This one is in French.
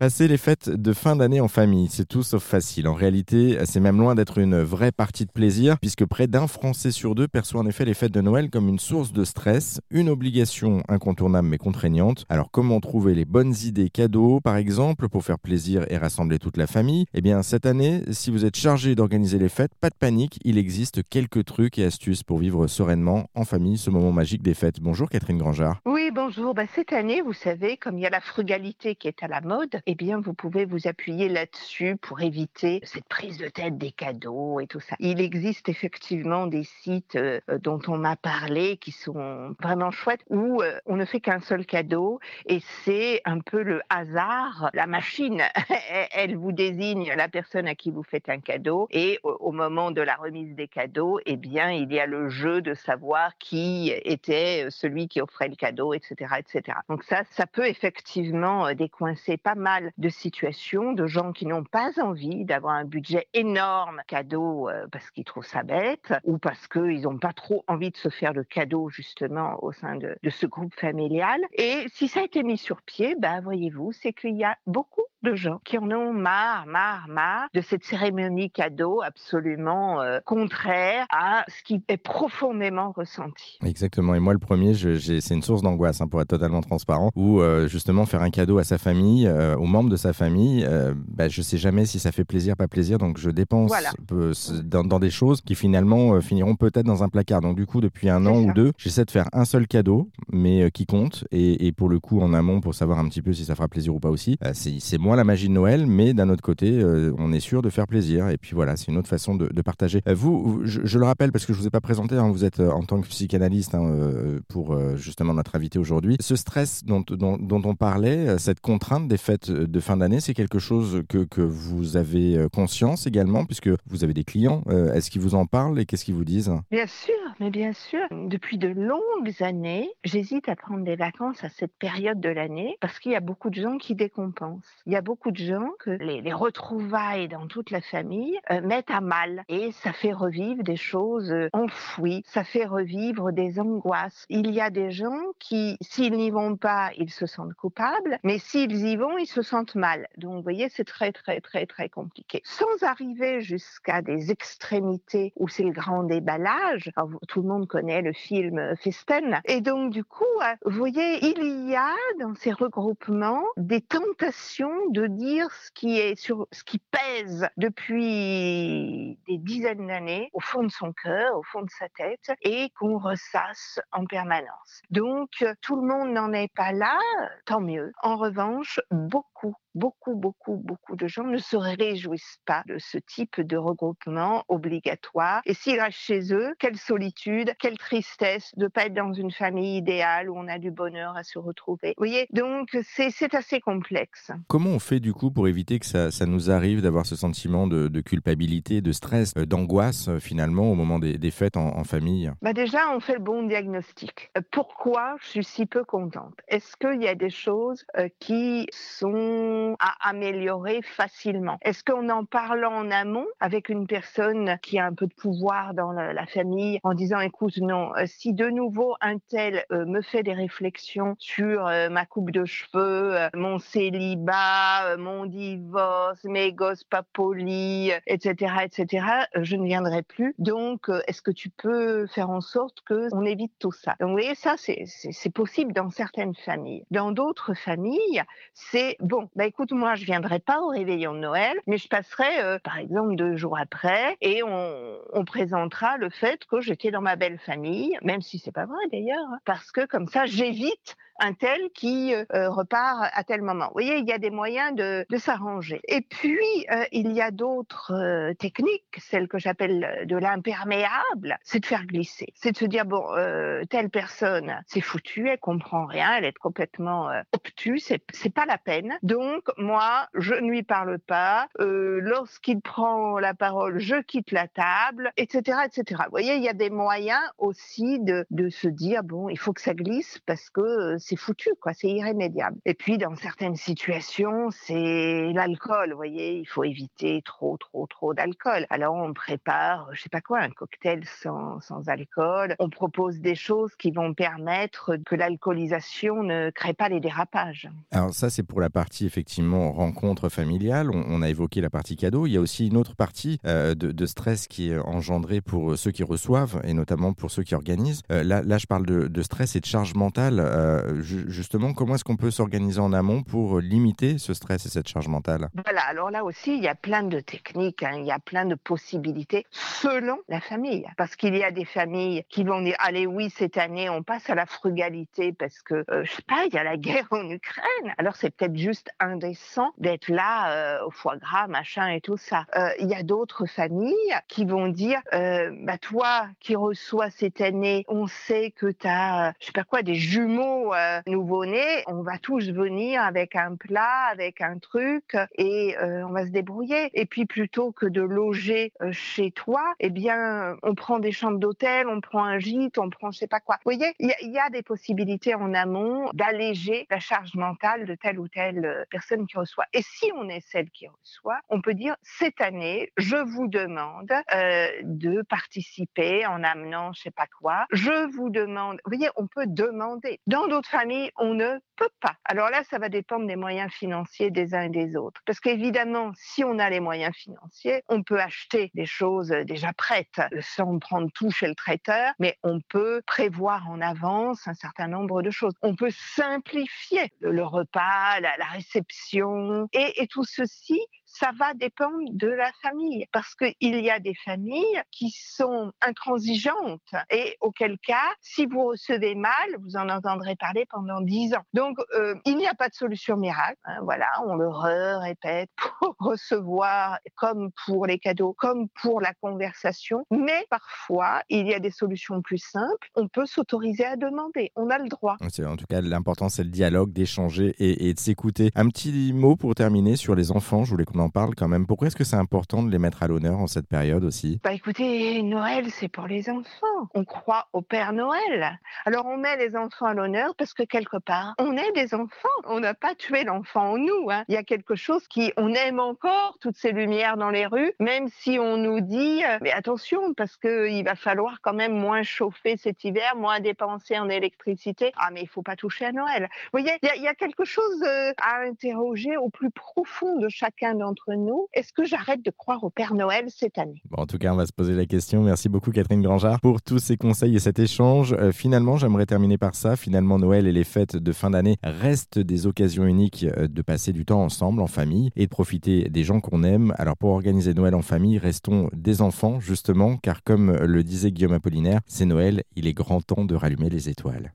Passer les fêtes de fin d'année en famille, c'est tout sauf facile. En réalité, c'est même loin d'être une vraie partie de plaisir, puisque près d'un Français sur deux perçoit en effet les fêtes de Noël comme une source de stress, une obligation incontournable mais contraignante. Alors comment trouver les bonnes idées cadeaux, par exemple, pour faire plaisir et rassembler toute la famille? Eh bien, cette année, si vous êtes chargé d'organiser les fêtes, pas de panique, il existe quelques trucs et astuces pour vivre sereinement en famille ce moment magique des fêtes. Bonjour Catherine Grangeard. Oui, bonjour. Bah, cette année, vous savez, comme il y a la frugalité qui est à la mode, eh bien, vous pouvez vous appuyer là-dessus pour éviter cette prise de tête des cadeaux et tout ça. Il existe effectivement des sites euh, dont on m'a parlé qui sont vraiment chouettes où euh, on ne fait qu'un seul cadeau et c'est un peu le hasard. La machine, elle vous désigne la personne à qui vous faites un cadeau et au moment de la remise des cadeaux, eh bien, il y a le jeu de savoir qui était celui qui offrait le cadeau, etc., etc. Donc ça, ça peut effectivement euh, décoincer pas mal de situations de gens qui n'ont pas envie d'avoir un budget énorme cadeau euh, parce qu'ils trouvent ça bête ou parce qu'ils n'ont pas trop envie de se faire le cadeau justement au sein de, de ce groupe familial. Et si ça a été mis sur pied, bah, voyez-vous, c'est qu'il y a beaucoup de gens qui en ont marre, marre, marre de cette cérémonie cadeau absolument euh, contraire à ce qui est profondément ressenti. Exactement. Et moi, le premier, c'est une source d'angoisse, hein, pour être totalement transparent, où euh, justement faire un cadeau à sa famille, euh, aux membres de sa famille, bah, je sais jamais si ça fait plaisir, pas plaisir, donc je dépense dans, dans, des choses qui finalement finiront peut-être dans un placard. Donc du coup, depuis un an ou deux, j'essaie de faire un seul cadeau, mais qui compte, et, et, pour le coup en amont pour savoir un petit peu si ça fera plaisir ou pas aussi. c'est la magie de Noël, mais d'un autre côté, on est sûr de faire plaisir. Et puis voilà, c'est une autre façon de, partager. vous, je, le rappelle parce que je vous ai pas présenté, hein, vous êtes en tant que psychanalyste hein, pour justement notre invité aujourd'hui. Ce stress dont, dont, on parlait, cette contrainte des fêtes de fin d'année, c'est quelque chose que, que, vous avez conscience également, puisque vous avez des clients. Est-ce qu'ils vous en parlent et qu'est-ce qu'ils vous disent? Bien sûr, mais bien sûr. Depuis de longues années, j'hésite à prendre des vacances à cette période de l'année parce qu'il y a beaucoup de gens qui décompensent. Il y a beaucoup de gens que les, les retrouvailles dans toute la famille euh, mettent à mal et ça fait revivre des choses euh, enfouies, ça fait revivre des angoisses. Il y a des gens qui, s'ils n'y vont pas, ils se sentent coupables, mais s'ils y vont, ils se sentent mal. Donc, vous voyez, c'est très, très, très, très compliqué. Sans arriver jusqu'à des extrémités où c'est le grand déballage, tout le monde connaît le film Festen, et donc, du coup, euh, vous voyez, il y a dans ces regroupements des tentations de dire ce qui est sur ce qui pèse depuis des dizaines d'années au fond de son cœur, au fond de sa tête, et qu'on ressasse en permanence. Donc, tout le monde n'en est pas là, tant mieux. En revanche, beaucoup beaucoup, beaucoup, beaucoup de gens ne se réjouissent pas de ce type de regroupement obligatoire. Et s'ils restent chez eux, quelle solitude, quelle tristesse de ne pas être dans une famille idéale où on a du bonheur à se retrouver. Vous voyez, donc c'est assez complexe. Comment fait du coup pour éviter que ça, nous arrive d'avoir ce sentiment de, culpabilité, de stress, euh, d'angoisse euh, finalement au moment des, fêtes en, famille? Bah Déjà, on fait le bon diagnostic. Euh, pourquoi je suis si peu contente? Est-ce qu'il y a des choses qui sont à améliorer facilement? Est-ce qu'en en parlant en amont avec une personne qui a un peu de pouvoir dans la, famille en disant écoute non si de nouveau un tel me fait des réflexions sur ma coupe de cheveux, mon célibat, mon divorce, mes gosses pas polis, etc., etc., je ne viendrai plus. Donc est-ce que tu peux faire en sorte que on évite tout ça? Donc vous voyez ça c'est possible dans certaines familles. Dans d'autres familles c'est bon bah écoute, moi, je viendrai pas au réveillon de Noël, mais je passerai, euh, par exemple, deux jours après, et on, on présentera le fait que j'étais dans ma belle famille, même si c'est pas vrai d'ailleurs, hein, parce que comme ça, j'évite un tel qui euh, euh, repart à tel moment. Vous voyez, il y a des moyens de, s'arranger. Et puis, euh, il y a d'autres techniques, celles que j'appelle de l'imperméable, c'est de faire glisser. C'est de se dire, bon, telle personne, c'est foutu, elle comprend rien, elle est complètement obtuse, c'est, c'est pas la peine. Donc, moi, je ne lui parle pas. lorsqu'il prend la parole, je quitte la table, etc., etc. Vous voyez, il y a des moyens aussi de, de se dire, bon, il faut que ça glisse parce que c'est foutu, quoi, c'est irrémédiable. Et puis, dans certaines situations, c'est l'alcool, vous voyez, il faut éviter trop, trop, trop d'alcool. Alors, on prépare, je sais pas quoi, un cocktail sans, sans alcool. On propose des choses qui vont permettre que l'alcoolisation ne crée pas les dérapages. Alors, ça, c'est pour la partie, effectivement, rencontre familiale. On, a évoqué la partie cadeau. Il y a aussi une autre partie euh, de, stress qui est engendrée pour ceux qui reçoivent et notamment pour ceux qui organisent. Euh, là, je parle de, stress et de charge mentale. Euh, justement, comment est-ce qu'on peut s'organiser en amont pour limiter ce stress et cette charge mentale? Voilà, alors là aussi, il y a plein de techniques, hein. il y a plein de possibilités selon la famille. Parce qu'il y a des familles qui vont dire, allez oui, cette année, on passe à la frugalité parce que, je je sais pas, il y a la guerre en Ukraine. Alors c'est peut-être juste indécent d'être là au foie gras, machin et tout ça. Il y a d'autres familles qui vont dire, bah toi qui reçois cette année, on sait que tu as, je sais pas quoi, des jumeaux euh, nouveau-nés, on va tous venir avec un plat, avec un truc, et euh, on va se débrouiller. Et puis plutôt que de loger euh, chez toi, eh bien, on prend des chambres d'hôtel, on prend un gîte, on prend je sais pas quoi. Vous voyez, il y, a des possibilités en amont d'alléger la charge mentale de telle ou telle personne qui reçoit. Et si on est celle qui reçoit, on peut dire cette année, je vous demande de participer en amenant je sais pas quoi. Je vous demande. Vous voyez, on peut demander. Dans d'autres on ne peut pas. Alors là, ça va dépendre des moyens financiers des uns et des autres. Parce qu'évidemment, si on a les moyens financiers, on peut acheter des choses déjà prêtes sans prendre tout chez le traiteur, mais on peut prévoir en avance un certain nombre de choses. On peut simplifier le repas, la, réception, et tout ceci ça va dépendre de la famille. Parce qu'il y a des familles qui sont intransigeantes et auquel cas, si vous recevez mal, vous en entendrez parler pendant dix ans. Donc, euh, il n'y a pas de solution miracle. Hein, voilà, on le répète pour recevoir, comme pour les cadeaux, comme pour la conversation. Mais parfois, il y a des solutions plus simples. On peut s'autoriser à demander. On a le droit. En tout cas, l'important, c'est le dialogue, d'échanger et, de s'écouter. Un petit mot pour terminer sur les enfants. Je voulais qu'on en parle quand même. Pourquoi est-ce que c'est important de les mettre à l'honneur en cette période aussi? Bah écoutez, Noël, c'est pour les enfants. On croit au Père Noël. Alors on met les enfants à l'honneur parce que quelque part, on est des enfants. On n'a pas tué l'enfant en nous. Hein. Il y a quelque chose qui, on aime encore toutes ces lumières dans les rues, même si on nous dit, euh, mais attention, parce qu'il va falloir quand même moins chauffer cet hiver, moins dépenser en électricité. Ah, mais il faut pas toucher à Noël. Vous voyez, il y, y, a quelque chose euh, à interroger au plus profond de chacun d'entre nous. Est-ce que j'arrête de croire au Père Noël cette année? En tout cas, on va se poser la question. Merci beaucoup Catherine Grangeard pour tous ces conseils et cet échange. Euh, finalement, j'aimerais terminer par ça. Finalement, Noël et les fêtes de fin d'année restent des occasions uniques euh, de passer du temps ensemble, en famille, et de profiter des gens qu'on aime. Alors pour organiser Noël en famille, restons des enfants, justement, car comme le disait Guillaume Apollinaire, c'est Noël, il est grand temps de rallumer les étoiles.